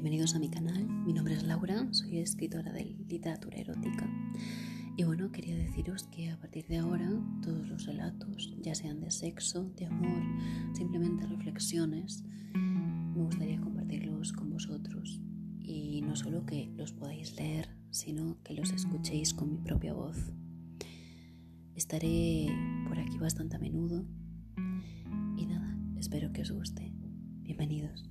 bienvenidos a mi canal. Mi nombre es Laura, soy escritora de literatura erótica. Y bueno, quería deciros que a partir de ahora todos los relatos, ya sean de sexo, de amor, simplemente reflexiones, me gustaría compartirlos con vosotros. Y no solo que los podáis leer, sino que los escuchéis con mi propia voz. Estaré por aquí bastante a menudo y nada, espero que os guste. Bienvenidos.